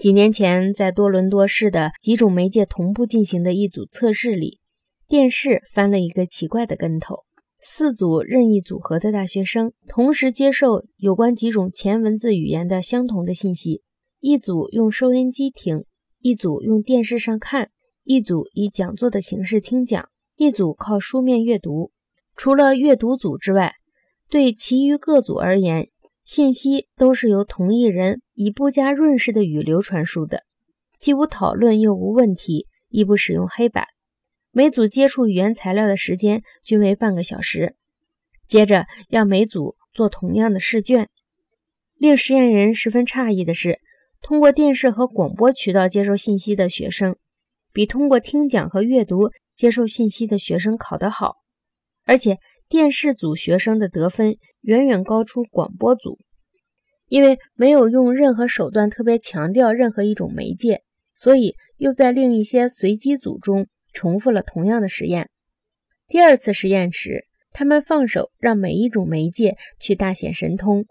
几年前，在多伦多市的几种媒介同步进行的一组测试里，电视翻了一个奇怪的跟头。四组任意组合的大学生同时接受有关几种前文字语言的相同的信息，一组用收音机听，一组用电视上看，一组以讲座的形式听讲，一组靠书面阅读。除了阅读组之外，对其余各组而言，信息都是由同一人以不加润饰的语流传输的，既无讨论又无问题，亦不使用黑板。每组接触语言材料的时间均为半个小时。接着要每组做同样的试卷。令实验人十分诧异的是，通过电视和广播渠道接受信息的学生，比通过听讲和阅读接受信息的学生考得好，而且电视组学生的得分。远远高出广播组，因为没有用任何手段特别强调任何一种媒介，所以又在另一些随机组中重复了同样的实验。第二次实验时，他们放手让每一种媒介去大显神通。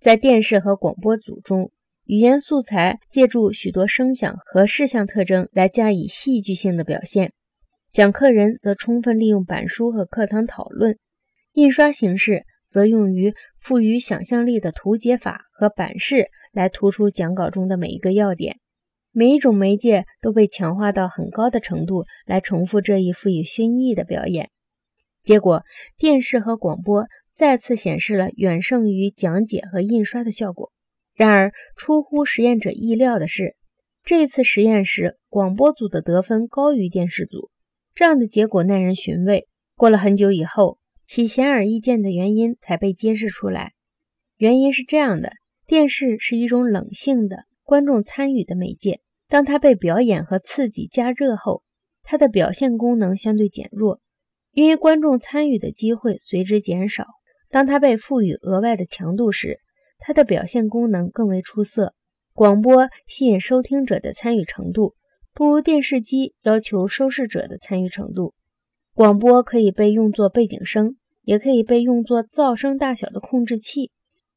在电视和广播组中，语言素材借助许多声响和视像特征来加以戏剧性的表现，讲课人则充分利用板书和课堂讨论，印刷形式。则用于赋予想象力的图解法和版式来突出讲稿中的每一个要点。每一种媒介都被强化到很高的程度，来重复这一富有新意的表演。结果，电视和广播再次显示了远胜于讲解和印刷的效果。然而，出乎实验者意料的是，这次实验时，广播组的得分高于电视组。这样的结果耐人寻味。过了很久以后。其显而易见的原因才被揭示出来。原因是这样的：电视是一种冷性的、观众参与的媒介。当它被表演和刺激加热后，它的表现功能相对减弱，因为观众参与的机会随之减少。当它被赋予额外的强度时，它的表现功能更为出色。广播吸引收听者的参与程度，不如电视机要求收视者的参与程度。广播可以被用作背景声，也可以被用作噪声大小的控制器。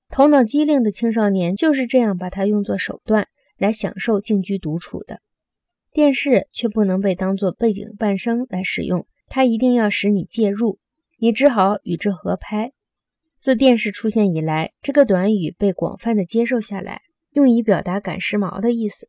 头脑机灵的青少年就是这样把它用作手段来享受静居独处的。电视却不能被当作背景伴声来使用，它一定要使你介入，你只好与之合拍。自电视出现以来，这个短语被广泛的接受下来，用以表达赶时髦的意思。